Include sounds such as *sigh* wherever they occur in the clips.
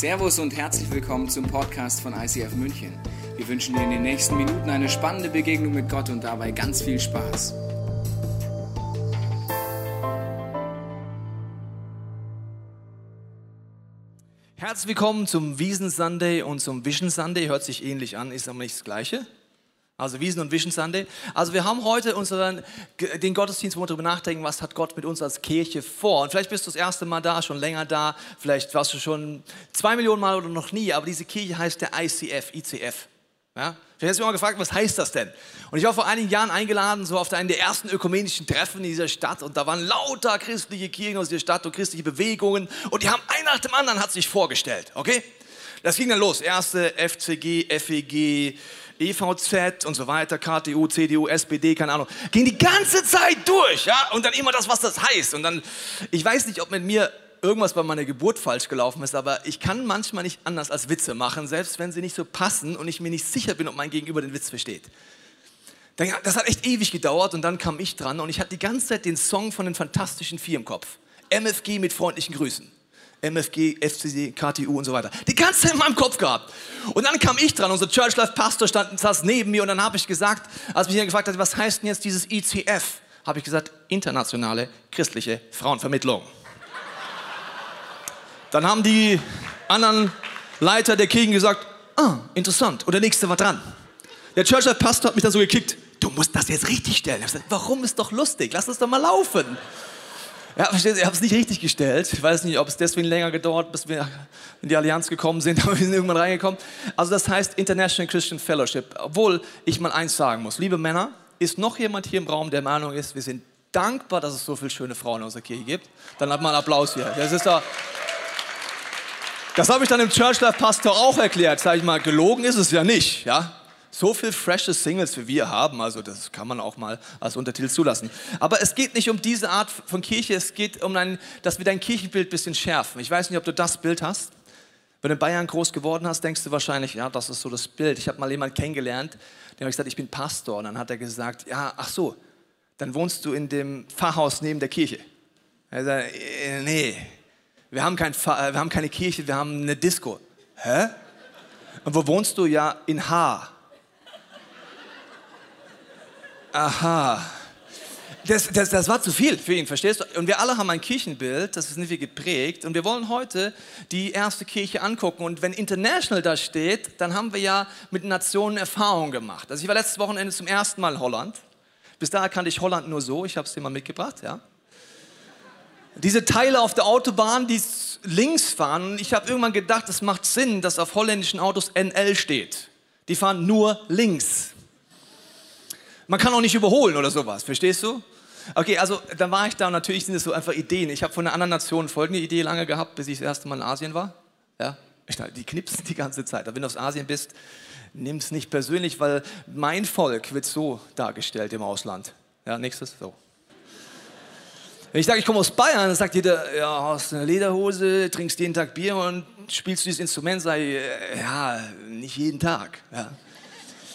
Servus und herzlich willkommen zum Podcast von ICF München. Wir wünschen dir in den nächsten Minuten eine spannende Begegnung mit Gott und dabei ganz viel Spaß. Herzlich willkommen zum Wiesen Sunday und zum Vision Sunday. Hört sich ähnlich an, ist aber nicht das Gleiche. Also Wiesen und Vision Sunday. Also wir haben heute unseren, den Gottesdienst, wo wir darüber nachdenken, was hat Gott mit uns als Kirche vor. Und vielleicht bist du das erste Mal da, schon länger da, vielleicht warst du schon zwei Millionen Mal oder noch nie, aber diese Kirche heißt der ICF, ICF. Ja? Vielleicht hast du mich mal gefragt, was heißt das denn? Und ich war vor einigen Jahren eingeladen, so auf einen der ersten ökumenischen Treffen in dieser Stadt und da waren lauter christliche Kirchen aus dieser Stadt und christliche Bewegungen und die haben ein nach dem anderen hat sich vorgestellt, okay? Das ging dann los. Erste FCG, FEG, EVZ und so weiter, KTU, CDU, SPD, keine Ahnung. Ging die ganze Zeit durch, ja? Und dann immer das, was das heißt. Und dann, ich weiß nicht, ob mit mir irgendwas bei meiner Geburt falsch gelaufen ist, aber ich kann manchmal nicht anders als Witze machen, selbst wenn sie nicht so passen und ich mir nicht sicher bin, ob mein Gegenüber den Witz versteht. Das hat echt ewig gedauert und dann kam ich dran und ich hatte die ganze Zeit den Song von den Fantastischen Vier im Kopf. MFG mit freundlichen Grüßen. MFG, FCC, KTU und so weiter. Die ganze Zeit in meinem Kopf gehabt. Und dann kam ich dran, unser Church Life Pastor stand, saß neben mir und dann habe ich gesagt, als mich gefragt hat, was heißt denn jetzt dieses ICF, habe ich gesagt, internationale christliche Frauenvermittlung. Dann haben die anderen Leiter der Kirchen gesagt, ah, interessant. Und der nächste war dran. Der Church Life Pastor hat mich dann so gekickt, du musst das jetzt richtig stellen. Ich habe gesagt, warum ist doch lustig, lass es doch mal laufen. Ja, versteht ihr, ich habe es nicht richtig gestellt. Ich weiß nicht, ob es deswegen länger gedauert, bis wir in die Allianz gekommen sind, *laughs* aber wir sind irgendwann reingekommen. Also das heißt International Christian Fellowship. Obwohl ich mal eins sagen muss, liebe Männer, ist noch jemand hier im Raum, der Meinung ist, wir sind dankbar, dass es so viele schöne Frauen in unserer Kirche gibt? Dann hat man einen Applaus hier. Das ist da. Das habe ich dann im Church Life Pastor auch erklärt. Sag ich mal, gelogen ist es ja nicht, ja? So viel freshe Singles wie wir haben, also das kann man auch mal als Untertitel zulassen. Aber es geht nicht um diese Art von Kirche, es geht um, ein, dass wir dein Kirchenbild ein bisschen schärfen. Ich weiß nicht, ob du das Bild hast. Wenn du in Bayern groß geworden hast, denkst du wahrscheinlich, ja, das ist so das Bild. Ich habe mal jemanden kennengelernt, der hat gesagt, ich bin Pastor. Und dann hat er gesagt, ja, ach so, dann wohnst du in dem Pfarrhaus neben der Kirche. Er sagt, äh, nee, wir haben, kein wir haben keine Kirche, wir haben eine Disco. Hä? Und wo wohnst du? Ja, in H. Aha. Das, das, das, war zu viel für ihn, verstehst du? Und wir alle haben ein Kirchenbild, das ist nicht wie geprägt. Und wir wollen heute die erste Kirche angucken. Und wenn International da steht, dann haben wir ja mit Nationen Erfahrungen gemacht. Also ich war letztes Wochenende zum ersten Mal in Holland. Bis dahin kannte ich Holland nur so, ich habe es dir mal mitgebracht, ja. Diese Teile auf der Autobahn, die links fahren, ich habe irgendwann gedacht, es macht Sinn, dass auf holländischen Autos NL steht. Die fahren nur links. Man kann auch nicht überholen oder sowas, verstehst du? Okay, also dann war ich da und natürlich sind es so einfach Ideen. Ich habe von einer anderen Nation folgende Idee lange gehabt, bis ich das erste Mal in Asien war. Ja, die knipsen die ganze Zeit. Aber wenn du aus Asien bist, nimm es nicht persönlich, weil mein Volk wird so dargestellt im Ausland. Ja, nächstes, so. Wenn ich sage, ich komme aus Bayern, dann sagt jeder, ja, hast eine Lederhose, trinkst jeden Tag Bier und spielst dieses Instrument, sei, äh, ja, nicht jeden Tag. Ja.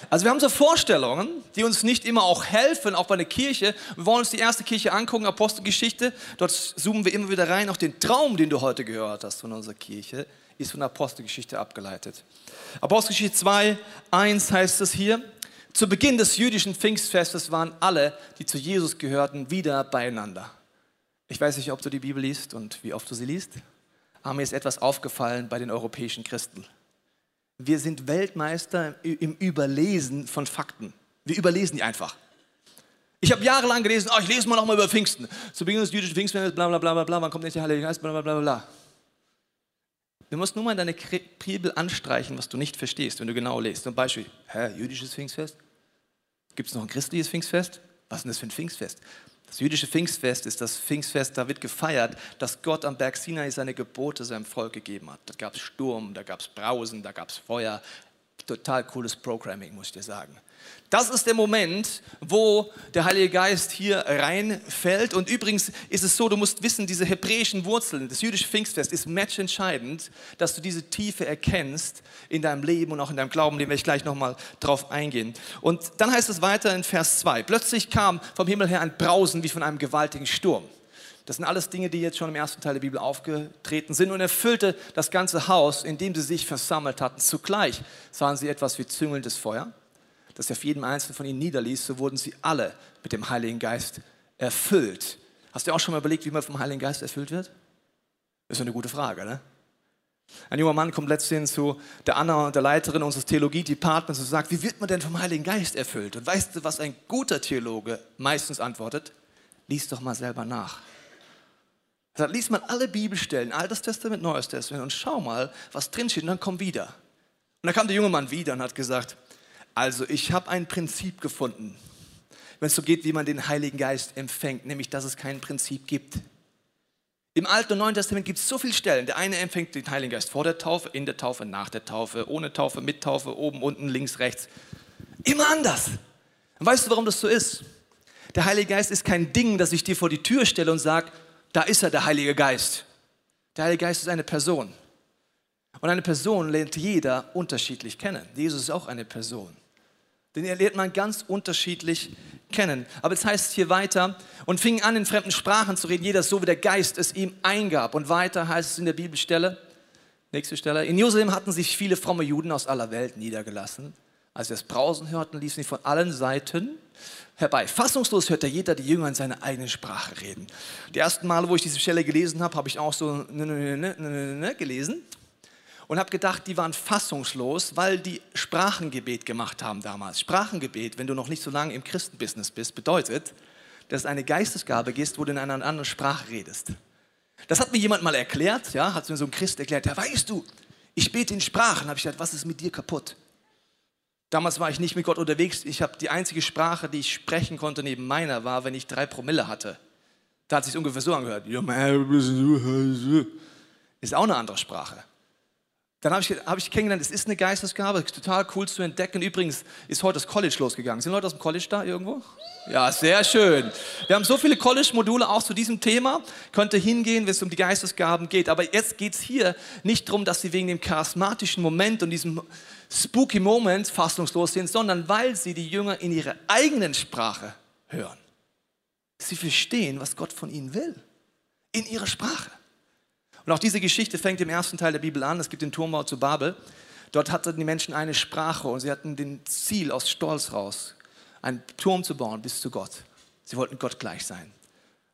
Also wir haben so Vorstellungen, die uns nicht immer auch helfen, auch bei der Kirche. Wir wollen uns die erste Kirche angucken, Apostelgeschichte. Dort zoomen wir immer wieder rein. Auch den Traum, den du heute gehört hast von unserer Kirche, ist von Apostelgeschichte abgeleitet. Apostelgeschichte 2, 1 heißt es hier. Zu Beginn des jüdischen Pfingstfestes waren alle, die zu Jesus gehörten, wieder beieinander. Ich weiß nicht, ob du die Bibel liest und wie oft du sie liest, aber mir ist etwas aufgefallen bei den europäischen Christen. Wir sind Weltmeister im Überlesen von Fakten. Wir überlesen die einfach. Ich habe jahrelang gelesen, oh, ich lese mal noch mal über Pfingsten. Zu Beginn des jüdischen Pfingsten, bla bla bla bla bla, wann kommt nicht der Heilige Geist, bla bla bla bla. Du musst nur mal deine Bibel anstreichen, was du nicht verstehst, wenn du genau liest. Zum Beispiel, hä, jüdisches Pfingstfest? Gibt es noch ein christliches Pfingstfest? Was ist denn das für ein Pfingstfest? Das jüdische Pfingstfest ist das Pfingstfest, da wird gefeiert, dass Gott am Berg Sinai seine Gebote seinem Volk gegeben hat. Da gab es Sturm, da gab es Brausen, da gab es Feuer. Total cooles Programming, muss ich dir sagen. Das ist der Moment, wo der Heilige Geist hier reinfällt. Und übrigens ist es so, du musst wissen, diese hebräischen Wurzeln, das jüdische Pfingstfest ist matchentscheidend, dass du diese Tiefe erkennst in deinem Leben und auch in deinem Glauben, den werde ich gleich nochmal drauf eingehen. Und dann heißt es weiter in Vers 2, plötzlich kam vom Himmel her ein Brausen wie von einem gewaltigen Sturm. Das sind alles Dinge, die jetzt schon im ersten Teil der Bibel aufgetreten sind und erfüllte das ganze Haus, in dem sie sich versammelt hatten. Zugleich sahen sie etwas wie züngelndes Feuer, das auf jedem einzelnen von ihnen niederließ. So wurden sie alle mit dem Heiligen Geist erfüllt. Hast du auch schon mal überlegt, wie man vom Heiligen Geist erfüllt wird? Das ist eine gute Frage, ne? Ein junger Mann kommt letztens zu der Anna, der Leiterin unseres Theologie-Departments und sagt, wie wird man denn vom Heiligen Geist erfüllt? Und weißt du, was ein guter Theologe meistens antwortet? Lies doch mal selber nach. Er sagt, lies mal alle Bibelstellen, Altes Testament, Neues Testament und schau mal, was drinsteht und dann komm wieder. Und dann kam der junge Mann wieder und hat gesagt, also ich habe ein Prinzip gefunden, wenn es so geht, wie man den Heiligen Geist empfängt, nämlich dass es kein Prinzip gibt. Im Alten und Neuen Testament gibt es so viele Stellen. Der eine empfängt den Heiligen Geist vor der Taufe, in der Taufe, nach der Taufe, ohne Taufe, mit Taufe, oben, unten, links, rechts. Immer anders. Und weißt du, warum das so ist? Der Heilige Geist ist kein Ding, das ich dir vor die Tür stelle und sage, da ist er, der Heilige Geist. Der Heilige Geist ist eine Person. Und eine Person lernt jeder unterschiedlich kennen. Jesus ist auch eine Person. Den lernt man ganz unterschiedlich kennen. Aber es heißt hier weiter, und fing an, in fremden Sprachen zu reden, jeder so, wie der Geist es ihm eingab. Und weiter heißt es in der Bibelstelle, nächste Stelle, in Jerusalem hatten sich viele fromme Juden aus aller Welt niedergelassen. Als sie das Brausen hörten, ließen sie von allen Seiten herbei. Fassungslos hörte jeder die Jünger in seiner eigenen Sprache reden. Die ersten Male, wo ich diese Stelle gelesen habe, habe ich auch so gelesen und habe gedacht, die waren fassungslos, weil die Sprachengebet gemacht haben damals. Sprachengebet, wenn du noch nicht so lange im Christenbusiness bist, bedeutet, dass es eine Geistesgabe ist, wo du in einer anderen Sprache redest. Das hat mir jemand mal erklärt, ja, hat mir so ein Christ erklärt, ja, weißt du, ich bete in Sprachen, habe ich gesagt, was ist mit dir kaputt? Damals war ich nicht mit Gott unterwegs, ich habe die einzige Sprache, die ich sprechen konnte neben meiner, war, wenn ich drei Promille hatte. Da hat sich ungefähr so angehört. Ist auch eine andere Sprache. Dann habe ich, hab ich kennengelernt, es ist eine Geistesgabe, total cool zu entdecken. Übrigens ist heute das College losgegangen. Sind Leute aus dem College da irgendwo? Ja, sehr schön. Wir haben so viele College-Module auch zu diesem Thema. Könnte hingehen, wenn es um die Geistesgaben geht. Aber jetzt geht es hier nicht darum, dass sie wegen dem charismatischen Moment und diesem spooky Moment fassungslos sind, sondern weil sie die Jünger in ihrer eigenen Sprache hören. Sie verstehen, was Gott von ihnen will. In ihrer Sprache. Und auch diese Geschichte fängt im ersten Teil der Bibel an. Es gibt den Turmbau zu Babel. Dort hatten die Menschen eine Sprache und sie hatten den Ziel aus Stolz raus, einen Turm zu bauen bis zu Gott. Sie wollten Gott gleich sein.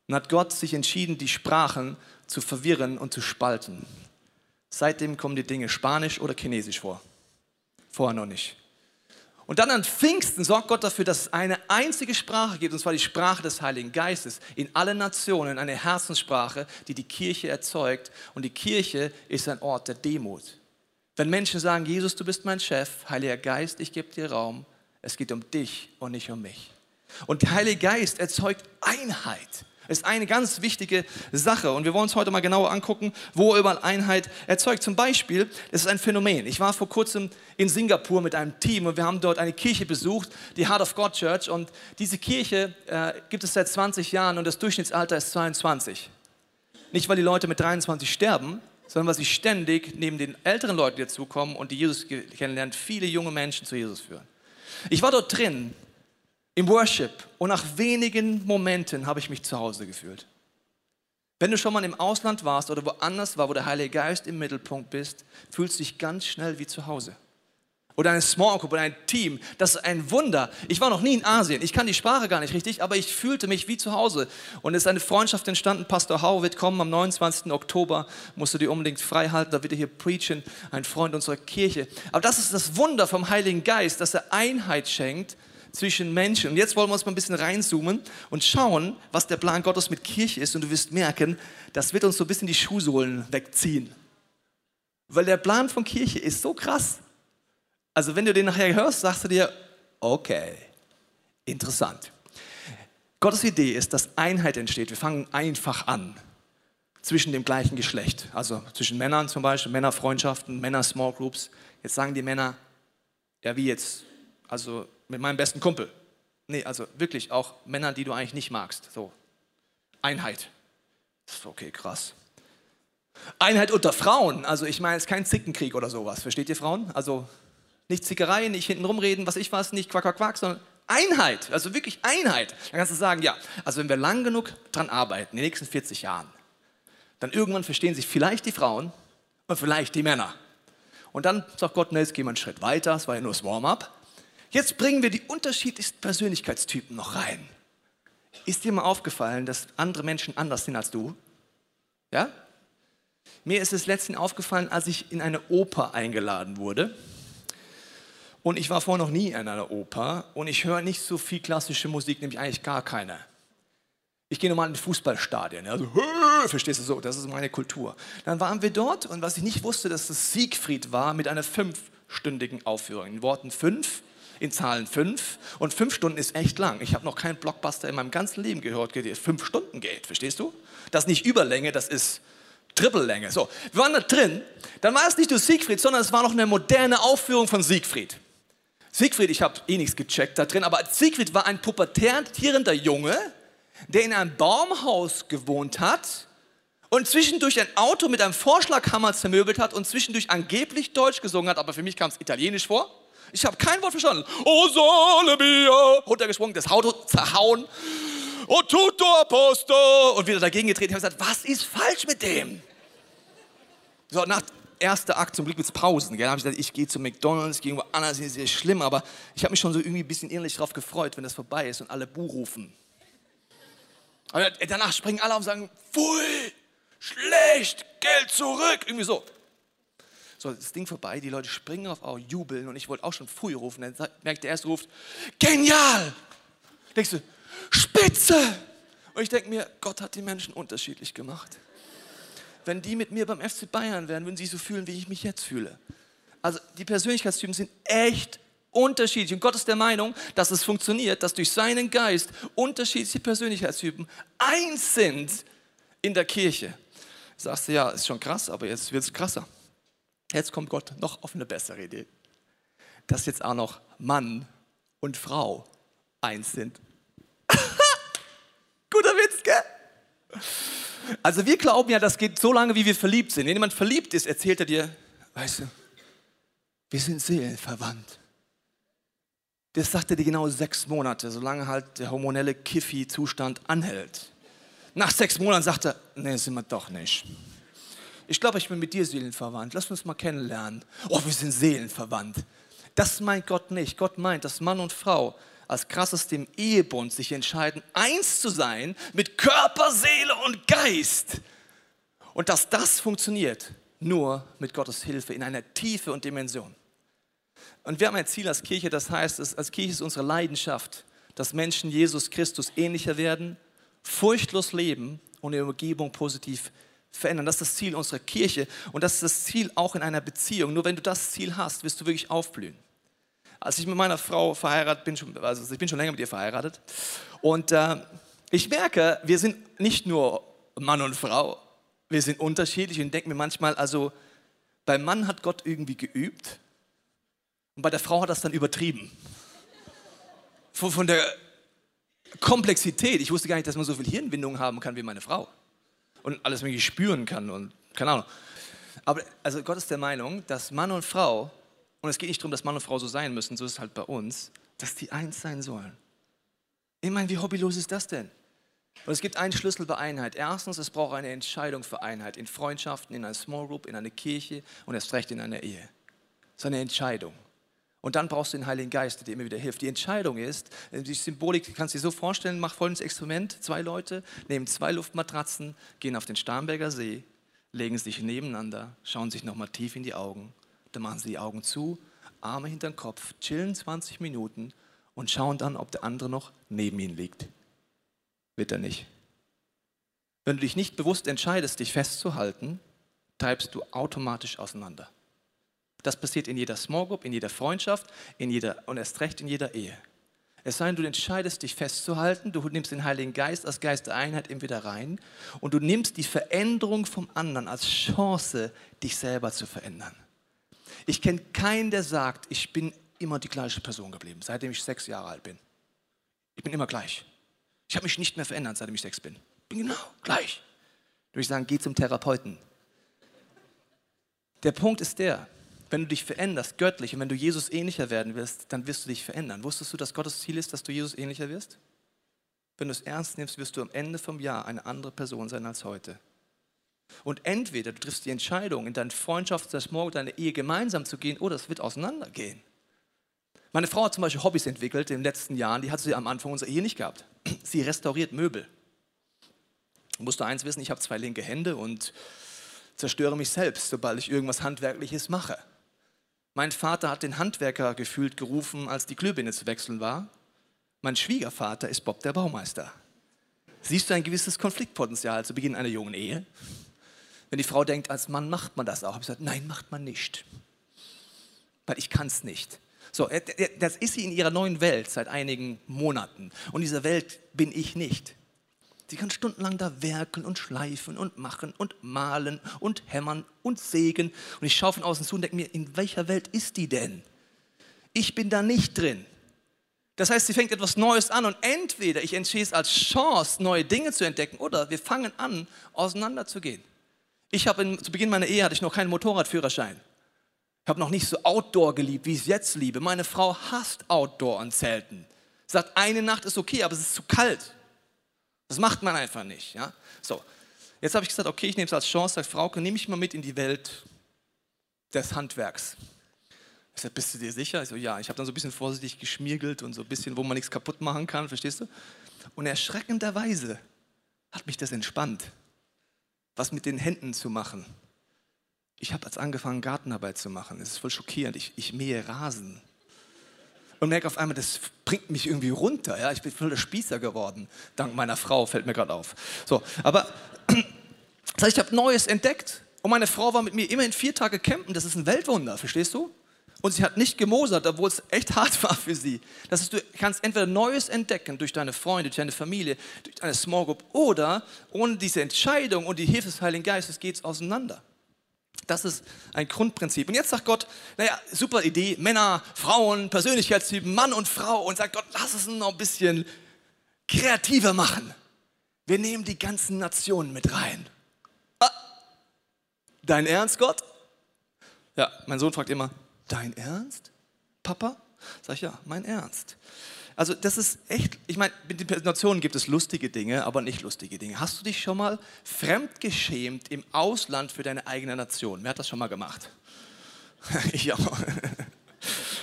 Und hat Gott sich entschieden, die Sprachen zu verwirren und zu spalten. Seitdem kommen die Dinge Spanisch oder Chinesisch vor. Vorher noch nicht. Und dann an Pfingsten sorgt Gott dafür, dass es eine einzige Sprache gibt, und zwar die Sprache des Heiligen Geistes, in allen Nationen, eine Herzenssprache, die die Kirche erzeugt. Und die Kirche ist ein Ort der Demut. Wenn Menschen sagen, Jesus, du bist mein Chef, Heiliger Geist, ich gebe dir Raum, es geht um dich und nicht um mich. Und der Heilige Geist erzeugt Einheit ist eine ganz wichtige Sache. Und wir wollen uns heute mal genauer angucken, wo überall Einheit erzeugt. Zum Beispiel, das ist ein Phänomen. Ich war vor kurzem in Singapur mit einem Team und wir haben dort eine Kirche besucht, die Heart of God Church. Und diese Kirche äh, gibt es seit 20 Jahren und das Durchschnittsalter ist 22. Nicht, weil die Leute mit 23 sterben, sondern weil sie ständig neben den älteren Leuten, die dazukommen und die Jesus kennenlernen, viele junge Menschen zu Jesus führen. Ich war dort drin im Worship und nach wenigen Momenten habe ich mich zu Hause gefühlt. Wenn du schon mal im Ausland warst oder woanders war, wo der Heilige Geist im Mittelpunkt bist, fühlst du dich ganz schnell wie zu Hause. Oder eine Small Group oder ein Team, das ist ein Wunder. Ich war noch nie in Asien, ich kann die Sprache gar nicht richtig, aber ich fühlte mich wie zu Hause. Und es ist eine Freundschaft entstanden. Pastor Hau wird kommen am 29. Oktober, musst du dir unbedingt frei halten, da wird er hier preachen, ein Freund unserer Kirche. Aber das ist das Wunder vom Heiligen Geist, dass er Einheit schenkt zwischen Menschen. Und jetzt wollen wir uns mal ein bisschen reinzoomen und schauen, was der Plan Gottes mit Kirche ist. Und du wirst merken, das wird uns so ein bisschen die Schuhsohlen wegziehen. Weil der Plan von Kirche ist so krass. Also wenn du den nachher hörst, sagst du dir, okay, interessant. Gottes Idee ist, dass Einheit entsteht. Wir fangen einfach an zwischen dem gleichen Geschlecht. Also zwischen Männern zum Beispiel, Männerfreundschaften, Männer-Small Groups. Jetzt sagen die Männer, ja wie jetzt? Also mit meinem besten Kumpel. Nee, also wirklich auch Männer, die du eigentlich nicht magst. So. Einheit. Okay, krass. Einheit unter Frauen. Also ich meine, es ist kein Zickenkrieg oder sowas. Versteht ihr Frauen? Also nicht Zickerei, nicht hinten rumreden, was ich weiß, nicht quack, quack, quack, sondern Einheit, also wirklich Einheit. Dann kannst du sagen, ja, also wenn wir lang genug dran arbeiten, in den nächsten 40 Jahren, dann irgendwann verstehen sich vielleicht die Frauen und vielleicht die Männer. Und dann sagt Gott, ne, jetzt gehen wir einen Schritt weiter, das war ja nur das Warm-up. Jetzt bringen wir die unterschiedlichsten Persönlichkeitstypen noch rein. Ist dir mal aufgefallen, dass andere Menschen anders sind als du? Ja? Mir ist es letztens aufgefallen, als ich in eine Oper eingeladen wurde. Und ich war vorher noch nie in einer Oper und ich höre nicht so viel klassische Musik, nämlich eigentlich gar keine. Ich gehe normal in Fußballstadien, also verstehst du so, das ist meine Kultur. Dann waren wir dort und was ich nicht wusste, dass es Siegfried war mit einer fünfstündigen Aufführung. In Worten fünf, in Zahlen fünf und fünf Stunden ist echt lang. Ich habe noch keinen Blockbuster in meinem ganzen Leben gehört, der fünf Stunden geht, verstehst du? Das ist nicht Überlänge, das ist Trippellänge. So, wir waren da drin, dann war es nicht nur Siegfried, sondern es war noch eine moderne Aufführung von Siegfried. Siegfried, ich habe eh nichts gecheckt da drin, aber Siegfried war ein pubertierender Junge, der in einem Baumhaus gewohnt hat und zwischendurch ein Auto mit einem Vorschlaghammer zermöbelt hat und zwischendurch angeblich Deutsch gesungen hat, aber für mich kam es italienisch vor. Ich habe kein Wort verstanden. Oh, sole mio. Runtergesprungen, das Auto zerhauen. Oh, tutto a posto. Und wieder dagegen getreten. Ich habe gesagt, was ist falsch mit dem? So, nach erster Akt, zum Glück mit Pausen. Da habe ich gesagt, ich gehe zu McDonalds, gehe irgendwo anders, ist sehr schlimm, aber ich habe mich schon so irgendwie ein bisschen innerlich darauf gefreut, wenn das vorbei ist und alle Buh rufen. Aber danach springen alle auf und sagen, pfui, schlecht, Geld zurück, irgendwie so. So, das Ding vorbei, die Leute springen auf, oh, jubeln und ich wollte auch schon pfui rufen. Dann merkt der erste ruft, genial. Denkst du, spitze. Und ich denke mir, Gott hat die Menschen unterschiedlich gemacht wenn die mit mir beim FC Bayern wären, würden sie so fühlen, wie ich mich jetzt fühle. Also die Persönlichkeitstypen sind echt unterschiedlich. Und Gott ist der Meinung, dass es funktioniert, dass durch seinen Geist unterschiedliche Persönlichkeitstypen eins sind in der Kirche. Sagst du, ja, ist schon krass, aber jetzt wird es krasser. Jetzt kommt Gott noch auf eine bessere Idee. Dass jetzt auch noch Mann und Frau eins sind. *laughs* Guter Witz, gell? Also wir glauben ja, das geht so lange, wie wir verliebt sind. Wenn jemand verliebt ist, erzählt er dir, weißt du, wir sind seelenverwandt. Das sagt er dir genau sechs Monate, solange halt der hormonelle Kiffi-Zustand anhält. Nach sechs Monaten sagt er, nee, sind wir doch nicht. Ich glaube, ich bin mit dir seelenverwandt. Lass uns mal kennenlernen. Oh, wir sind seelenverwandt. Das meint Gott nicht. Gott meint, dass Mann und Frau als krassestem Ehebund sich entscheiden, eins zu sein mit Körper, Seele und Geist. Und dass das funktioniert nur mit Gottes Hilfe in einer Tiefe und Dimension. Und wir haben ein Ziel als Kirche, das heißt, als Kirche ist unsere Leidenschaft, dass Menschen Jesus Christus ähnlicher werden, furchtlos leben und ihre Umgebung positiv verändern. Das ist das Ziel unserer Kirche und das ist das Ziel auch in einer Beziehung. Nur wenn du das Ziel hast, wirst du wirklich aufblühen als ich mit meiner Frau verheiratet bin, also ich bin schon länger mit ihr verheiratet. Und äh, ich merke, wir sind nicht nur Mann und Frau, wir sind unterschiedlich und denke mir manchmal, also beim Mann hat Gott irgendwie geübt und bei der Frau hat das dann übertrieben. Von, von der Komplexität, ich wusste gar nicht, dass man so viel Hirnwindung haben kann wie meine Frau und alles mögliche spüren kann und keine Ahnung. Aber also Gott ist der Meinung, dass Mann und Frau und es geht nicht darum, dass Mann und Frau so sein müssen, so ist es halt bei uns, dass die eins sein sollen. Ich meine, wie hobbylos ist das denn? Und es gibt einen Schlüssel bei Einheit. Erstens, es braucht eine Entscheidung für Einheit in Freundschaften, in einer Small Group, in einer Kirche und erst recht in einer Ehe. Ist eine Entscheidung. Und dann brauchst du den Heiligen Geist, der dir immer wieder hilft. Die Entscheidung ist, die Symbolik kannst du dir so vorstellen, mach folgendes Experiment. Zwei Leute nehmen zwei Luftmatratzen, gehen auf den Starnberger See, legen sich nebeneinander, schauen sich nochmal tief in die Augen dann machen sie die Augen zu, Arme hinter den Kopf, chillen 20 Minuten und schauen dann, ob der andere noch neben ihnen liegt. Wird er nicht. Wenn du dich nicht bewusst entscheidest, dich festzuhalten, treibst du automatisch auseinander. Das passiert in jeder Small Group, in jeder Freundschaft, in jeder, und erst recht in jeder Ehe. Es sei denn, du entscheidest dich festzuhalten, du nimmst den Heiligen Geist als Geist der Einheit eben wieder rein und du nimmst die Veränderung vom anderen als Chance, dich selber zu verändern. Ich kenne keinen, der sagt, ich bin immer die gleiche Person geblieben, seitdem ich sechs Jahre alt bin. Ich bin immer gleich. Ich habe mich nicht mehr verändert, seitdem ich sechs bin. Ich bin genau gleich. Würde ich sagen, geh zum Therapeuten. Der Punkt ist der, wenn du dich veränderst, göttlich, und wenn du Jesus ähnlicher werden wirst, dann wirst du dich verändern. Wusstest du, dass Gottes Ziel ist, dass du Jesus ähnlicher wirst? Wenn du es ernst nimmst, wirst du am Ende vom Jahr eine andere Person sein als heute. Und entweder du triffst die Entscheidung, in deine Freundschaft, das Morgen, deine Ehe gemeinsam zu gehen, oder es wird auseinandergehen. Meine Frau hat zum Beispiel Hobbys entwickelt in den letzten Jahren, die hat sie am Anfang unserer Ehe nicht gehabt. *clears throat* Sie restauriert Möbel. Ich musste eins wissen, ich habe zwei linke Hände und zerstöre mich selbst, sobald ich irgendwas Handwerkliches mache. Mein Vater hat den Handwerker gefühlt gerufen, als die Glühbirne zu wechseln war. Mein Schwiegervater ist Bob der Baumeister. Siehst du ein gewisses Konfliktpotenzial zu Beginn einer jungen Ehe? Wenn die Frau denkt, als Mann macht man das auch, ich gesagt, nein, macht man nicht. Weil ich kann es nicht. So, äh, das ist sie in ihrer neuen Welt seit einigen Monaten. Und dieser Welt bin ich nicht. Sie kann stundenlang da werkeln und schleifen und machen und malen und hämmern und sägen. Und ich schaue von außen zu und denke mir, in welcher Welt ist die denn? Ich bin da nicht drin. Das heißt, sie fängt etwas Neues an und entweder ich entscheide es als Chance, neue Dinge zu entdecken oder wir fangen an, auseinanderzugehen. Ich habe zu Beginn meiner Ehe hatte ich noch keinen Motorradführerschein. Ich habe noch nicht so Outdoor geliebt, wie ich es jetzt liebe. Meine Frau hasst Outdoor und Zelten. Sagt, eine Nacht ist okay, aber es ist zu kalt. Das macht man einfach nicht. Ja? So, jetzt habe ich gesagt, okay, ich nehme es als Chance, sage, Frauke, nehme ich mal mit in die Welt des Handwerks. Ich sage, bist du dir sicher? Ich so, ja, ich habe dann so ein bisschen vorsichtig geschmiergelt und so ein bisschen, wo man nichts kaputt machen kann, verstehst du? Und erschreckenderweise hat mich das entspannt, was mit den Händen zu machen. Ich habe jetzt angefangen, Gartenarbeit zu machen. Es ist voll schockierend. Ich, ich mähe Rasen und merke auf einmal, das bringt mich irgendwie runter. Ja? Ich bin voll der Spießer geworden, dank meiner Frau, fällt mir gerade auf. So, aber *clears throat* das ich habe Neues entdeckt. Und meine Frau war mit mir immerhin vier Tage campen. Das ist ein Weltwunder, verstehst du? Und sie hat nicht gemosert, obwohl es echt *laughs* hart war für sie. Das heißt, du kannst entweder Neues entdecken durch deine Freunde, durch deine Familie, durch eine Small Group oder ohne diese Entscheidung und die Hilfe des Heiligen Geistes geht es auseinander. Das ist ein Grundprinzip. Und jetzt sagt Gott, naja, super Idee, Männer, Frauen, Persönlichkeitstypen, Mann und Frau. Und sagt Gott, lass es noch ein bisschen kreativer machen. Wir nehmen die ganzen Nationen mit rein. Ah, dein Ernst, Gott? Ja, mein Sohn fragt immer, dein Ernst, Papa? Sag ich, ja, mein Ernst. Also das ist echt, ich meine, mit den Nationen gibt es lustige Dinge, aber nicht lustige Dinge. Hast du dich schon mal fremdgeschämt im Ausland für deine eigene Nation? Wer hat das schon mal gemacht? *laughs* ich auch.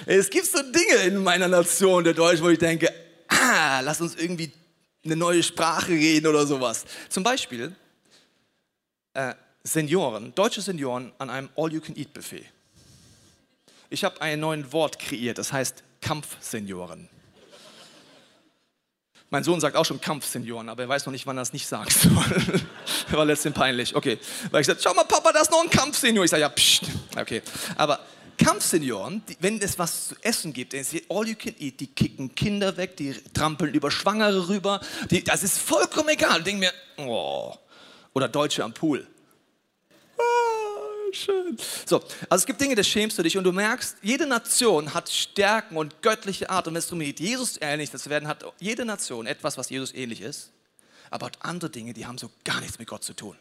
Es gibt so Dinge in meiner Nation, der Deutsch, wo ich denke, ah, lass uns irgendwie eine neue Sprache reden oder sowas. Zum Beispiel äh, Senioren, deutsche Senioren an einem All-You-Can-Eat-Buffet. Ich habe ein neues Wort kreiert, das heißt Kampfsenioren. Mein Sohn sagt auch schon Kampfsenioren, aber er weiß noch nicht, wann er es nicht *laughs* soll. War letztendlich peinlich. Okay. Weil ich sagte, schau mal, Papa, da ist noch ein Kampfsenior. Ich sage, ja, pst. Okay. Aber Kampfsenioren, wenn es was zu essen gibt, all you can eat, die kicken Kinder weg, die trampeln über Schwangere rüber. Die, das ist vollkommen egal. Ich denke mir, oh. Oder Deutsche am Pool schön. So, also es gibt Dinge, da schämst du dich und du merkst, jede Nation hat Stärken und göttliche Art. Und wenn du mit Jesus ähnlich zu werden, hat jede Nation etwas, was Jesus ähnlich ist, aber hat andere Dinge, die haben so gar nichts mit Gott zu tun.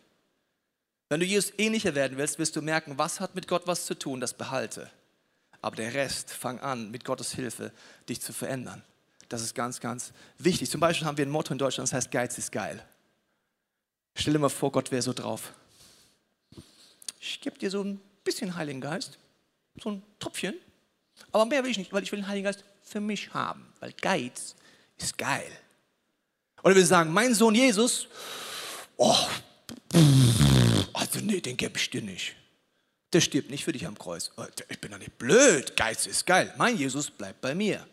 Wenn du Jesus ähnlicher werden willst, wirst du merken, was hat mit Gott was zu tun, das behalte. Aber der Rest, fang an, mit Gottes Hilfe dich zu verändern. Das ist ganz, ganz wichtig. Zum Beispiel haben wir ein Motto in Deutschland, das heißt, Geiz ist geil. Stell dir mal vor, Gott wäre so drauf ich gebe dir so ein bisschen Heiligen Geist, so ein Tropfchen, aber mehr will ich nicht, weil ich will den Heiligen Geist für mich haben, weil Geiz ist geil. Oder wir sagen, mein Sohn Jesus, oh, also nee, den gebe ich dir nicht. Der stirbt nicht für dich am Kreuz. Oh, ich bin doch nicht blöd, Geiz ist geil. Mein Jesus bleibt bei mir.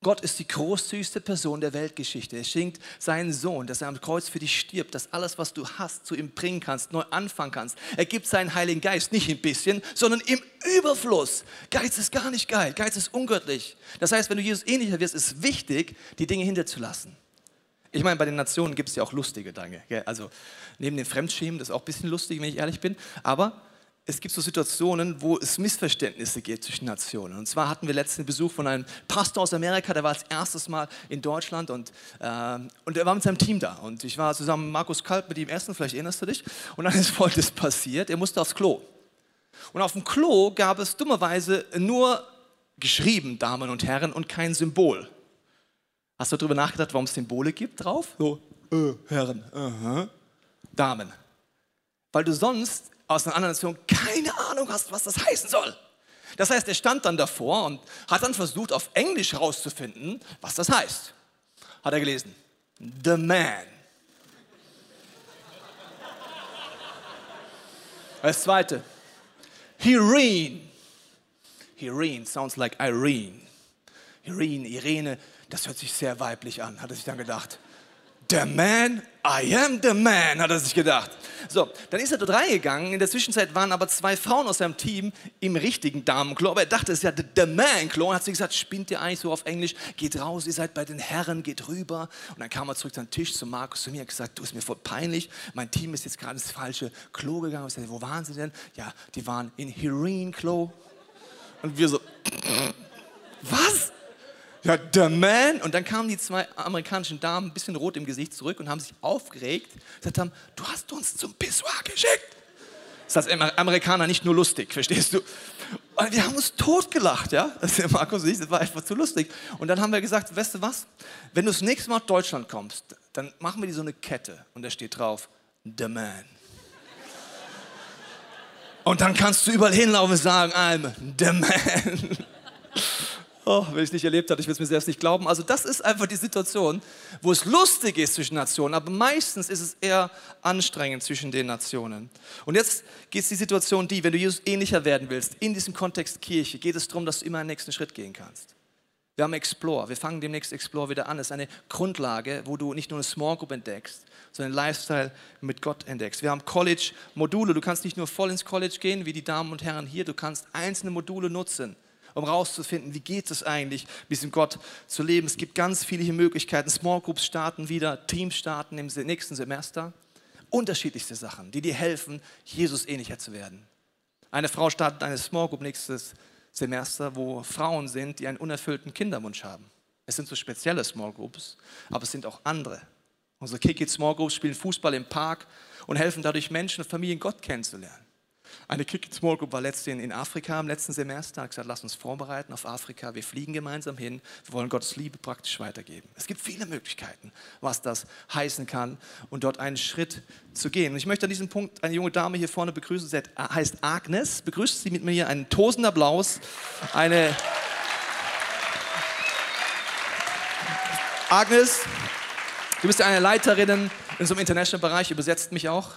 Gott ist die großzügigste Person der Weltgeschichte. Er schenkt seinen Sohn, dass er am Kreuz für dich stirbt, dass alles, was du hast, zu ihm bringen kannst, neu anfangen kannst. Er gibt seinen Heiligen Geist nicht ein bisschen, sondern im Überfluss. Geiz ist gar nicht geil, Geiz ist ungöttlich. Das heißt, wenn du Jesus ähnlicher wirst, ist es wichtig, die Dinge hinterzulassen. Ich meine, bei den Nationen gibt es ja auch lustige Dinge. Also neben den Fremdschämen, das ist auch ein bisschen lustig, wenn ich ehrlich bin, aber es gibt so Situationen, wo es Missverständnisse gibt zwischen Nationen. Und zwar hatten wir letzten Besuch von einem Pastor aus Amerika, der war als erstes Mal in Deutschland und, äh, und er war mit seinem Team da. Und ich war zusammen mit Markus Kalb mit ihm essen, vielleicht erinnerst du dich. Und dann ist *laughs* Folgendes passiert, er musste aufs Klo. Und auf dem Klo gab es dummerweise nur geschrieben Damen und Herren und kein Symbol. Hast du darüber nachgedacht, warum es Symbole gibt drauf? So, äh, Herren, uh Damen. Weil du sonst aus einer anderen Nation keine Ahnung hast, was das heißen soll. Das heißt, er stand dann davor und hat dann versucht, auf Englisch herauszufinden, was das heißt. Hat er gelesen. The man. Das zweite. Irene. Irene sounds like Irene. Irene, Irene, das hört sich sehr weiblich an, hat er sich dann gedacht. The man, I am the man, hat er sich gedacht. So, dann ist er dort reingegangen. In der Zwischenzeit waren aber zwei Frauen aus seinem Team im richtigen Damenklo. Aber er dachte, es ist ja the, the man Klo. Und hat sich gesagt, spinnt ihr eigentlich so auf Englisch? Geht raus, ihr seid bei den Herren, geht rüber. Und dann kam er zurück zum Tisch zu Markus zu mir und gesagt, du, ist mir voll peinlich. Mein Team ist jetzt gerade ins falsche Klo gegangen. Ich sagte, wo waren sie denn? Ja, die waren in Heroin Klo. Und wir so, *laughs* was? Ja, the man. Und dann kamen die zwei amerikanischen Damen ein bisschen rot im Gesicht zurück und haben sich aufgeregt. Gesagt haben, du hast uns zum Pissoir geschickt. Das ist als Amerikaner nicht nur lustig, verstehst du? Und wir haben uns totgelacht, ja. Das ist Markus und ich, das war einfach zu lustig. Und dann haben wir gesagt, weißt du was? Wenn du das nächste Mal nach Deutschland kommst, dann machen wir dir so eine Kette und da steht drauf, the man. Und dann kannst du überall hinlaufen und sagen, I'm the man. Oh, wenn ich es nicht erlebt habe, ich will es mir selbst nicht glauben. Also das ist einfach die Situation, wo es lustig ist zwischen Nationen, aber meistens ist es eher anstrengend zwischen den Nationen. Und jetzt geht es die Situation die, wenn du Jesus ähnlicher werden willst, in diesem Kontext Kirche, geht es darum, dass du immer einen nächsten Schritt gehen kannst. Wir haben Explore, wir fangen demnächst Explore wieder an. Das ist eine Grundlage, wo du nicht nur eine Small Group entdeckst, sondern einen Lifestyle mit Gott entdeckst. Wir haben College-Module, du kannst nicht nur voll ins College gehen, wie die Damen und Herren hier, du kannst einzelne Module nutzen um herauszufinden, wie geht es eigentlich, mit diesem Gott zu leben. Es gibt ganz viele Möglichkeiten. Small Groups starten wieder, Teams starten im nächsten Semester. Unterschiedlichste Sachen, die dir helfen, Jesus ähnlicher zu werden. Eine Frau startet eine Small Group nächstes Semester, wo Frauen sind, die einen unerfüllten Kinderwunsch haben. Es sind so spezielle Small Groups, aber es sind auch andere. Unsere Kick It Small Groups spielen Fußball im Park und helfen dadurch Menschen und Familien Gott kennenzulernen. Eine Kick Small Group war letztens in Afrika im letzten Semester, hat gesagt, lass uns vorbereiten auf Afrika, wir fliegen gemeinsam hin, wir wollen Gottes Liebe praktisch weitergeben. Es gibt viele Möglichkeiten, was das heißen kann und dort einen Schritt zu gehen. Und ich möchte an diesem Punkt eine junge Dame hier vorne begrüßen, sie heißt Agnes. Begrüßt sie mit mir hier einen tosenden Applaus. Eine Agnes, du bist ja eine Leiterin in so einem International-Bereich, übersetzt mich auch.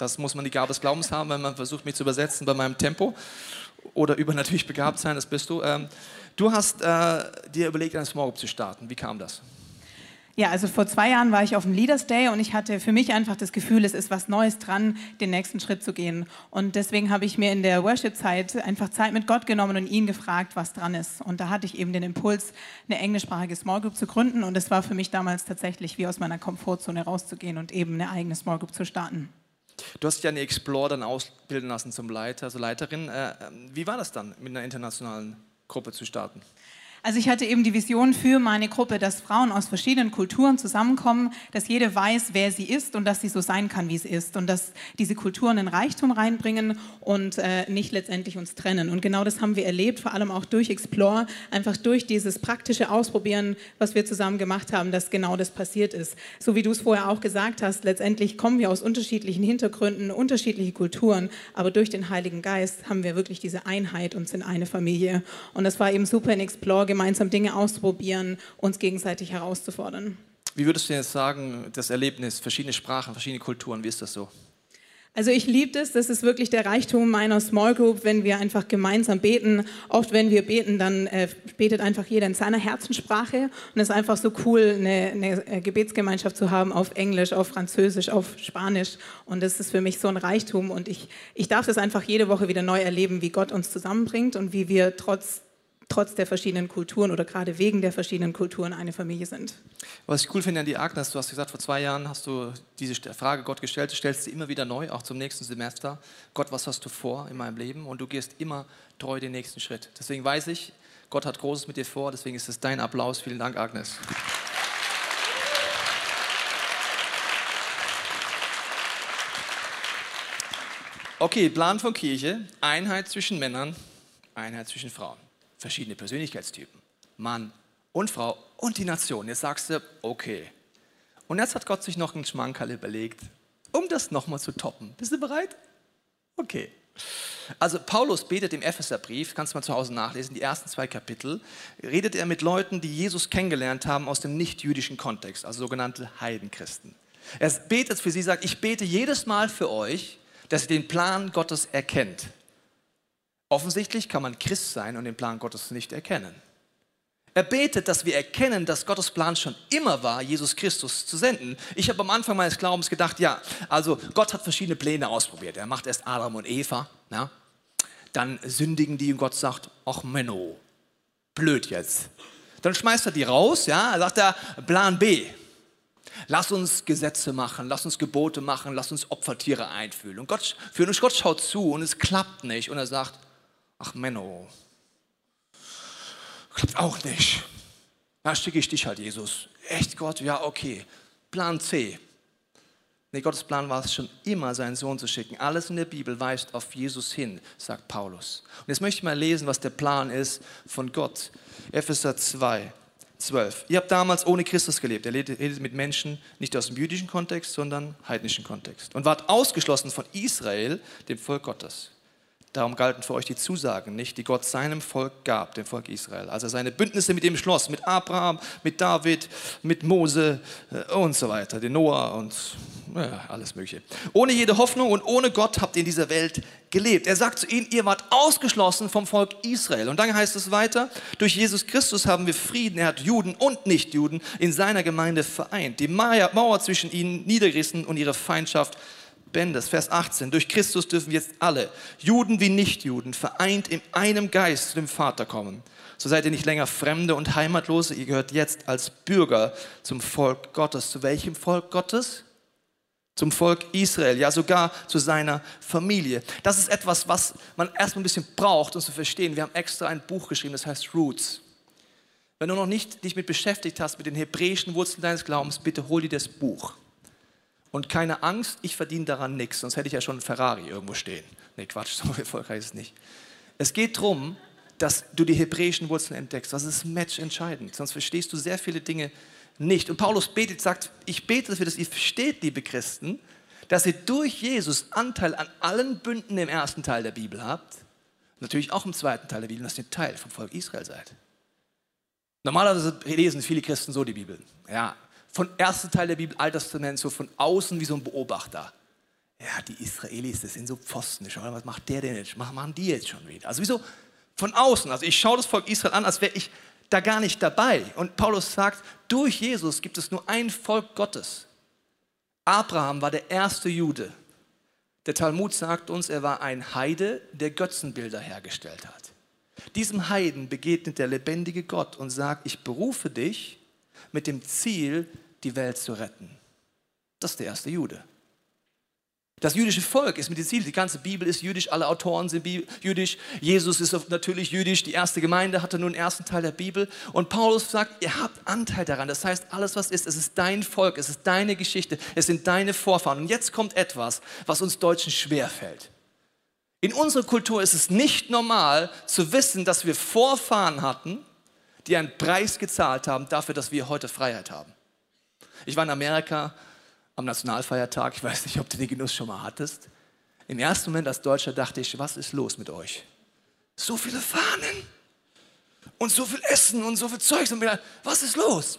Das muss man die Gabe des Glaubens haben, wenn man versucht, mich zu übersetzen bei meinem Tempo. Oder übernatürlich begabt sein, das bist du. Ähm, du hast äh, dir überlegt, eine Small Group zu starten. Wie kam das? Ja, also vor zwei Jahren war ich auf dem Leaders Day und ich hatte für mich einfach das Gefühl, es ist was Neues dran, den nächsten Schritt zu gehen. Und deswegen habe ich mir in der Worship-Zeit einfach Zeit mit Gott genommen und ihn gefragt, was dran ist. Und da hatte ich eben den Impuls, eine englischsprachige Small Group zu gründen. Und es war für mich damals tatsächlich wie aus meiner Komfortzone rauszugehen und eben eine eigene Small Group zu starten. Du hast ja eine Explore dann ausbilden lassen zum Leiter, also Leiterin. Äh, ähm, wie war das dann, mit einer internationalen Gruppe zu starten? Also ich hatte eben die Vision für meine Gruppe, dass Frauen aus verschiedenen Kulturen zusammenkommen, dass jede weiß, wer sie ist und dass sie so sein kann, wie sie ist und dass diese Kulturen einen Reichtum reinbringen und äh, nicht letztendlich uns trennen. Und genau das haben wir erlebt, vor allem auch durch Explore, einfach durch dieses praktische Ausprobieren, was wir zusammen gemacht haben, dass genau das passiert ist. So wie du es vorher auch gesagt hast, letztendlich kommen wir aus unterschiedlichen Hintergründen, unterschiedliche Kulturen, aber durch den Heiligen Geist haben wir wirklich diese Einheit und sind eine Familie. Und das war eben super in Explore gemeinsam Dinge auszuprobieren, uns gegenseitig herauszufordern. Wie würdest du jetzt sagen, das Erlebnis, verschiedene Sprachen, verschiedene Kulturen, wie ist das so? Also ich liebe das, das ist wirklich der Reichtum meiner Small Group, wenn wir einfach gemeinsam beten. Oft, wenn wir beten, dann äh, betet einfach jeder in seiner Herzenssprache. Und es ist einfach so cool, eine, eine, äh, Gebetsgemeinschaft zu haben auf Englisch, auf Französisch, auf Spanisch. Und das ist für mich so ein Reichtum. Und ich, ich darf das einfach jede Woche wieder neu erleben, wie Gott uns zusammenbringt und wie wir trotz trotz der verschiedenen Kulturen oder gerade wegen der verschiedenen Kulturen eine Familie sind. Was ich cool finde an die Agnes, du hast gesagt, vor zwei Jahren hast du diese Frage Gott gestellt, du stellst sie immer wieder neu, auch zum nächsten Semester. Gott, was hast du vor in meinem Leben? Und du gehst immer treu den nächsten Schritt. Deswegen weiß ich, Gott hat Großes mit dir vor, deswegen ist es dein Applaus. Vielen Dank, Agnes. Okay, Plan von Kirche, Einheit zwischen Männern, Einheit zwischen Frauen. Verschiedene Persönlichkeitstypen, Mann und Frau und die Nation. Jetzt sagst du, okay. Und jetzt hat Gott sich noch einen Schmankerl überlegt, um das nochmal zu toppen. Bist du bereit? Okay. Also Paulus betet im Epheserbrief, kannst du mal zu Hause nachlesen, die ersten zwei Kapitel, redet er mit Leuten, die Jesus kennengelernt haben aus dem nicht-jüdischen Kontext, also sogenannte Heidenchristen. Er betet für sie, sagt, ich bete jedes Mal für euch, dass ihr den Plan Gottes erkennt. Offensichtlich kann man Christ sein und den Plan Gottes nicht erkennen. Er betet, dass wir erkennen, dass Gottes Plan schon immer war, Jesus Christus zu senden. Ich habe am Anfang meines Glaubens gedacht, ja, also Gott hat verschiedene Pläne ausprobiert. Er macht erst Adam und Eva, ja? dann sündigen die und Gott sagt, ach Menno, blöd jetzt. Dann schmeißt er die raus, ja, sagt er, Plan B. Lass uns Gesetze machen, lass uns Gebote machen, lass uns Opfertiere einfühlen. Und Gott, für uns Gott schaut zu und es klappt nicht. Und er sagt, ach Menno, klappt auch nicht. Da schicke ich dich halt, Jesus. Echt Gott? Ja, okay. Plan C. Nee, Gottes Plan war es schon immer, seinen Sohn zu schicken. Alles in der Bibel weist auf Jesus hin, sagt Paulus. Und jetzt möchte ich mal lesen, was der Plan ist von Gott. Epheser 2, 12. Ihr habt damals ohne Christus gelebt. Er redet mit Menschen nicht aus dem jüdischen Kontext, sondern heidnischen Kontext. Und wart ausgeschlossen von Israel, dem Volk Gottes. Darum galten für euch die Zusagen nicht, die Gott seinem Volk gab, dem Volk Israel. Als er seine Bündnisse mit ihm schloss, mit Abraham, mit David, mit Mose äh, und so weiter, den Noah und ja, alles Mögliche. Ohne jede Hoffnung und ohne Gott habt ihr in dieser Welt gelebt. Er sagt zu ihnen, ihr wart ausgeschlossen vom Volk Israel. Und dann heißt es weiter, durch Jesus Christus haben wir Frieden. Er hat Juden und Nichtjuden in seiner Gemeinde vereint. Die Mauer zwischen ihnen niedergerissen und ihre Feindschaft Bändes, Vers 18. Durch Christus dürfen jetzt alle, Juden wie Nichtjuden, vereint in einem Geist zu dem Vater kommen. So seid ihr nicht länger Fremde und Heimatlose, ihr gehört jetzt als Bürger zum Volk Gottes. Zu welchem Volk Gottes? Zum Volk Israel, ja sogar zu seiner Familie. Das ist etwas, was man erstmal ein bisschen braucht, um zu verstehen. Wir haben extra ein Buch geschrieben, das heißt Roots. Wenn du noch nicht dich mit beschäftigt hast, mit den hebräischen Wurzeln deines Glaubens, bitte hol dir das Buch. Und keine Angst, ich verdiene daran nichts, sonst hätte ich ja schon einen Ferrari irgendwo stehen. Nee, Quatsch, *laughs* so erfolgreich ist es nicht. Es geht darum, dass du die hebräischen Wurzeln entdeckst. Das ist matchentscheidend, sonst verstehst du sehr viele Dinge nicht. Und Paulus betet, sagt, ich bete dafür, dass ihr versteht, liebe Christen, dass ihr durch Jesus Anteil an allen Bünden im ersten Teil der Bibel habt, natürlich auch im zweiten Teil der Bibel, dass ihr Teil vom Volk Israel seid. Normalerweise lesen viele Christen so die Bibel. Ja, von ersten Teil der Bibel, Altes Testament, so von außen wie so ein Beobachter. Ja, die Israelis, das sind so Pfosten. Was macht der denn jetzt? Was machen die jetzt schon wieder? Also wieso von außen? Also ich schaue das Volk Israel an, als wäre ich da gar nicht dabei. Und Paulus sagt, durch Jesus gibt es nur ein Volk Gottes. Abraham war der erste Jude. Der Talmud sagt uns, er war ein Heide, der Götzenbilder hergestellt hat. Diesem Heiden begegnet der lebendige Gott und sagt, ich berufe dich, mit dem Ziel, die Welt zu retten. Das ist der erste Jude. Das jüdische Volk ist mit dem Ziel, die ganze Bibel ist jüdisch, alle Autoren sind jüdisch, Jesus ist natürlich jüdisch, die erste Gemeinde hatte nur den ersten Teil der Bibel und Paulus sagt, ihr habt Anteil daran, das heißt, alles was ist, es ist dein Volk, es ist deine Geschichte, es sind deine Vorfahren und jetzt kommt etwas, was uns Deutschen schwerfällt. In unserer Kultur ist es nicht normal zu wissen, dass wir Vorfahren hatten, die einen Preis gezahlt haben dafür, dass wir heute Freiheit haben. Ich war in Amerika am Nationalfeiertag, ich weiß nicht, ob du den Genuss schon mal hattest. Im ersten Moment als Deutscher dachte ich, was ist los mit euch? So viele Fahnen und so viel Essen und so viel Zeug. Und mir, was ist los?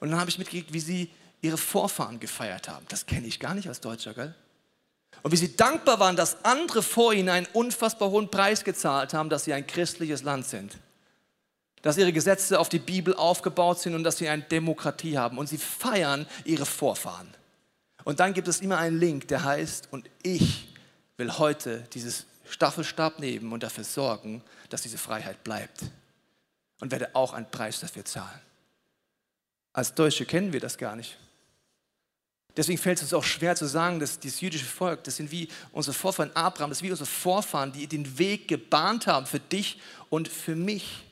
Und dann habe ich mitgekriegt, wie sie ihre Vorfahren gefeiert haben. Das kenne ich gar nicht als Deutscher, gell? Und wie sie dankbar waren, dass andere vor ihnen einen unfassbar hohen Preis gezahlt haben, dass sie ein christliches Land sind dass ihre Gesetze auf die Bibel aufgebaut sind und dass sie eine Demokratie haben. Und sie feiern ihre Vorfahren. Und dann gibt es immer einen Link, der heißt, und ich will heute dieses Staffelstab nehmen und dafür sorgen, dass diese Freiheit bleibt. Und werde auch einen Preis dafür zahlen. Als Deutsche kennen wir das gar nicht. Deswegen fällt es uns auch schwer zu sagen, dass dieses jüdische Volk, das sind wie unsere Vorfahren Abraham, das sind wie unsere Vorfahren, die den Weg gebahnt haben für dich und für mich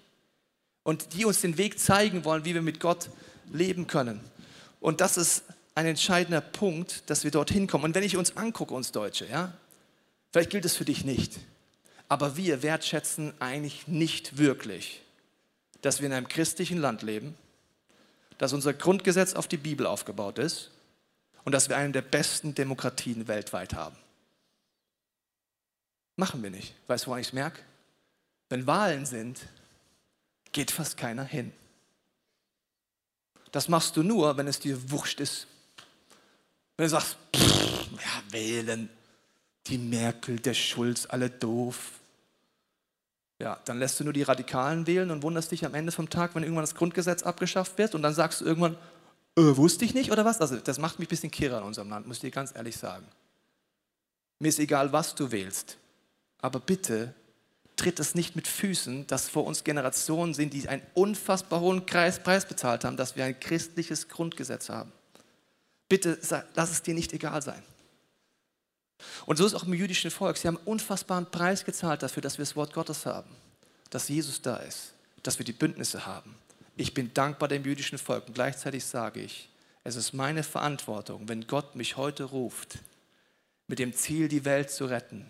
und die uns den Weg zeigen wollen, wie wir mit Gott leben können. Und das ist ein entscheidender Punkt, dass wir dorthin kommen. Und wenn ich uns angucke, uns Deutsche, ja, Vielleicht gilt es für dich nicht. Aber wir wertschätzen eigentlich nicht wirklich, dass wir in einem christlichen Land leben, dass unser Grundgesetz auf die Bibel aufgebaut ist und dass wir eine der besten Demokratien weltweit haben. Machen wir nicht. Weißt du, woran ich es merke? Wenn Wahlen sind, geht fast keiner hin. Das machst du nur, wenn es dir wurscht ist. Wenn du sagst, pff, ja, wählen, die Merkel, der Schulz, alle doof. Ja, dann lässt du nur die Radikalen wählen und wunderst dich am Ende vom Tag, wenn irgendwann das Grundgesetz abgeschafft wird und dann sagst du irgendwann, äh, wusste ich nicht oder was? Also das macht mich ein bisschen kirre in unserem Land, muss ich dir ganz ehrlich sagen. Mir ist egal, was du wählst, aber bitte tritt es nicht mit Füßen, dass vor uns Generationen sind, die einen unfassbar hohen Preis bezahlt haben, dass wir ein christliches Grundgesetz haben. Bitte lass es dir nicht egal sein. Und so ist auch im jüdischen Volk. Sie haben einen unfassbaren Preis gezahlt dafür, dass wir das Wort Gottes haben, dass Jesus da ist, dass wir die Bündnisse haben. Ich bin dankbar dem jüdischen Volk und gleichzeitig sage ich, es ist meine Verantwortung, wenn Gott mich heute ruft, mit dem Ziel, die Welt zu retten,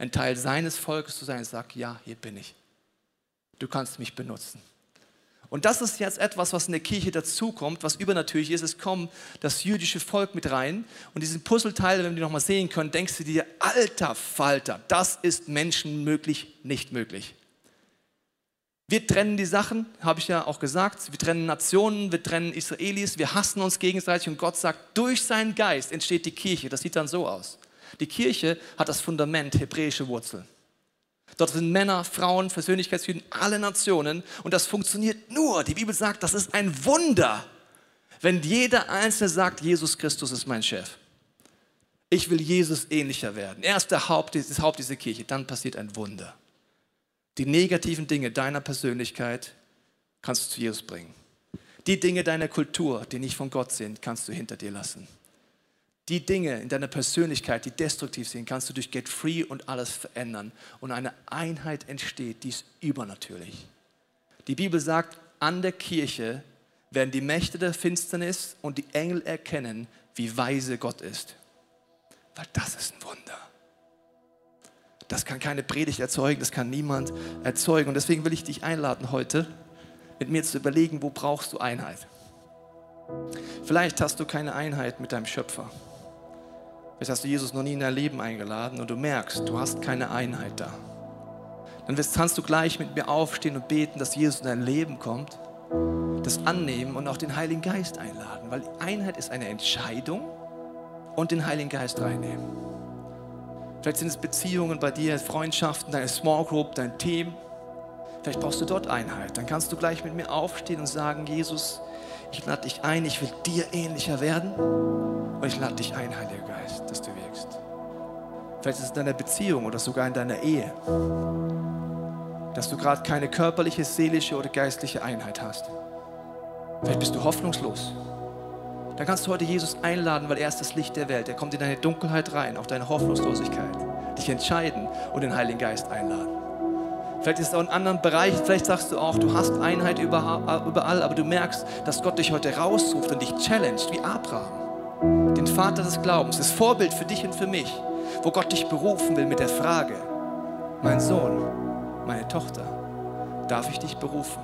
ein Teil seines Volkes zu sein, sagt, ja, hier bin ich. Du kannst mich benutzen. Und das ist jetzt etwas, was in der Kirche dazukommt, was übernatürlich ist. Es kommt das jüdische Volk mit rein. Und diesen Puzzleteil, wenn wir die nochmal sehen können, denkst du dir, alter Falter, das ist Menschen möglich, nicht möglich. Wir trennen die Sachen, habe ich ja auch gesagt. Wir trennen Nationen, wir trennen Israelis, wir hassen uns gegenseitig und Gott sagt, durch seinen Geist entsteht die Kirche. Das sieht dann so aus. Die Kirche hat das Fundament hebräische Wurzeln. Dort sind Männer, Frauen, Persönlichkeitstypen, alle Nationen. Und das funktioniert nur. Die Bibel sagt, das ist ein Wunder, wenn jeder Einzelne sagt, Jesus Christus ist mein Chef. Ich will Jesus ähnlicher werden. Er ist der Haupt, das Haupt dieser Kirche. Dann passiert ein Wunder. Die negativen Dinge deiner Persönlichkeit kannst du zu Jesus bringen. Die Dinge deiner Kultur, die nicht von Gott sind, kannst du hinter dir lassen. Die Dinge in deiner Persönlichkeit, die destruktiv sind, kannst du durch Get Free und alles verändern. Und eine Einheit entsteht, die ist übernatürlich. Die Bibel sagt, an der Kirche werden die Mächte der Finsternis und die Engel erkennen, wie weise Gott ist. Weil das ist ein Wunder. Das kann keine Predigt erzeugen, das kann niemand erzeugen. Und deswegen will ich dich einladen heute, mit mir zu überlegen, wo brauchst du Einheit. Vielleicht hast du keine Einheit mit deinem Schöpfer. Vielleicht hast du Jesus noch nie in dein Leben eingeladen und du merkst, du hast keine Einheit da. Dann kannst du gleich mit mir aufstehen und beten, dass Jesus in dein Leben kommt, das annehmen und auch den Heiligen Geist einladen, weil Einheit ist eine Entscheidung und den Heiligen Geist reinnehmen. Vielleicht sind es Beziehungen bei dir, Freundschaften, deine Small Group, dein Team. Vielleicht brauchst du dort Einheit. Dann kannst du gleich mit mir aufstehen und sagen, Jesus, ich lade dich ein, ich will dir ähnlicher werden und ich lade dich ein, Heiliger Geist, dass du wirkst. Vielleicht ist es in deiner Beziehung oder sogar in deiner Ehe, dass du gerade keine körperliche, seelische oder geistliche Einheit hast. Vielleicht bist du hoffnungslos. Dann kannst du heute Jesus einladen, weil er ist das Licht der Welt. Er kommt in deine Dunkelheit rein, auf deine Hoffnungslosigkeit. Dich entscheiden und den Heiligen Geist einladen. Vielleicht ist es auch in anderen Bereichen, vielleicht sagst du auch, du hast Einheit überall, aber du merkst, dass Gott dich heute rausruft und dich challenged, wie Abraham. Den Vater des Glaubens, das Vorbild für dich und für mich, wo Gott dich berufen will mit der Frage, mein Sohn, meine Tochter, darf ich dich berufen,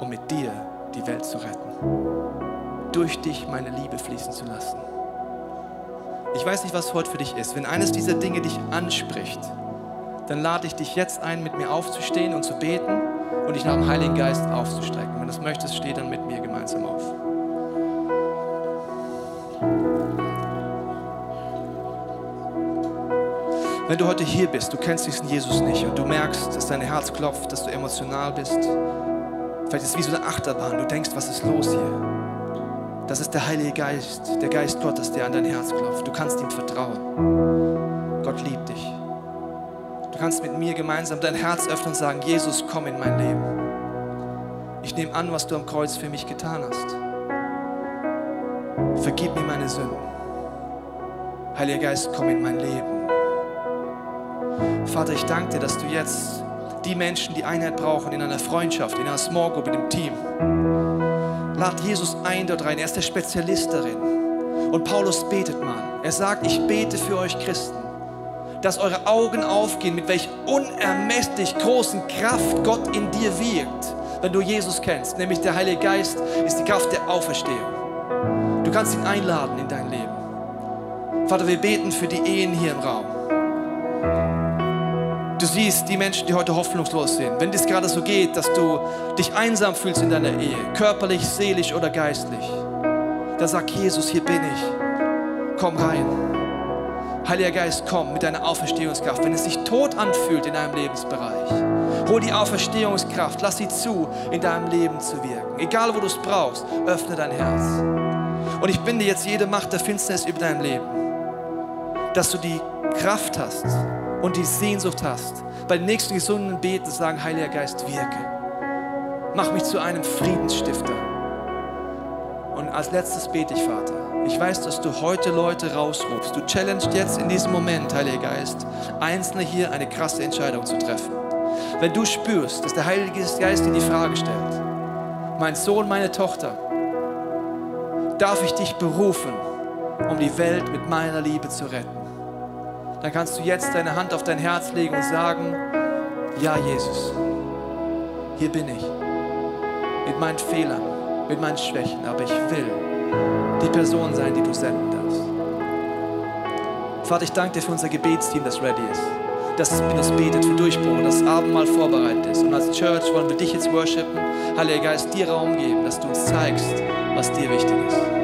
um mit dir die Welt zu retten? Durch dich meine Liebe fließen zu lassen. Ich weiß nicht, was heute für dich ist. Wenn eines dieser Dinge dich anspricht, dann lade ich dich jetzt ein, mit mir aufzustehen und zu beten und dich nach dem Heiligen Geist aufzustrecken. Wenn du das möchtest, steh dann mit mir gemeinsam auf. Wenn du heute hier bist, du kennst diesen Jesus nicht und du merkst, dass dein Herz klopft, dass du emotional bist, vielleicht ist es wie so eine Achterbahn, du denkst, was ist los hier? Das ist der Heilige Geist, der Geist Gottes, der an dein Herz klopft. Du kannst ihm vertrauen. Gott liebt dich. Du kannst mit mir gemeinsam dein Herz öffnen und sagen, Jesus, komm in mein Leben. Ich nehme an, was du am Kreuz für mich getan hast. Vergib mir meine Sünden. Heiliger Geist, komm in mein Leben. Vater, ich danke dir, dass du jetzt die Menschen, die Einheit brauchen, in einer Freundschaft, in einer Small Group, in dem Team, lad Jesus ein dort rein. Er ist der Spezialist darin. Und Paulus betet mal. Er sagt, ich bete für euch Christen dass eure Augen aufgehen, mit welch unermesslich großen Kraft Gott in dir wirkt, wenn du Jesus kennst. Nämlich der Heilige Geist ist die Kraft der Auferstehung. Du kannst ihn einladen in dein Leben. Vater, wir beten für die Ehen hier im Raum. Du siehst die Menschen, die heute hoffnungslos sind. Wenn es gerade so geht, dass du dich einsam fühlst in deiner Ehe, körperlich, seelisch oder geistlich, dann sag Jesus, hier bin ich. Komm rein. Heiliger Geist, komm mit deiner Auferstehungskraft. Wenn es sich tot anfühlt in deinem Lebensbereich, hol die Auferstehungskraft, lass sie zu, in deinem Leben zu wirken. Egal, wo du es brauchst, öffne dein Herz. Und ich binde jetzt jede Macht der Finsternis über dein Leben, dass du die Kraft hast und die Sehnsucht hast, bei den nächsten gesunden Beten sagen, Heiliger Geist, wirke. Mach mich zu einem Friedensstifter. Und als letztes bete ich, Vater, ich weiß, dass du heute Leute rausrufst. Du challengest jetzt in diesem Moment, Heiliger Geist, Einzelne hier eine krasse Entscheidung zu treffen. Wenn du spürst, dass der Heilige Geist dir die Frage stellt, mein Sohn, meine Tochter, darf ich dich berufen, um die Welt mit meiner Liebe zu retten? Dann kannst du jetzt deine Hand auf dein Herz legen und sagen, ja Jesus, hier bin ich, mit meinen Fehlern, mit meinen Schwächen, aber ich will die Person sein, die du senden darfst. Vater, ich danke dir für unser Gebetsteam, das ready ist, das uns betet für Durchbruch, das Abendmahl vorbereitet ist. Und als Church wollen wir dich jetzt worshipen, Heiliger Geist, dir Raum geben, dass du uns zeigst, was dir wichtig ist.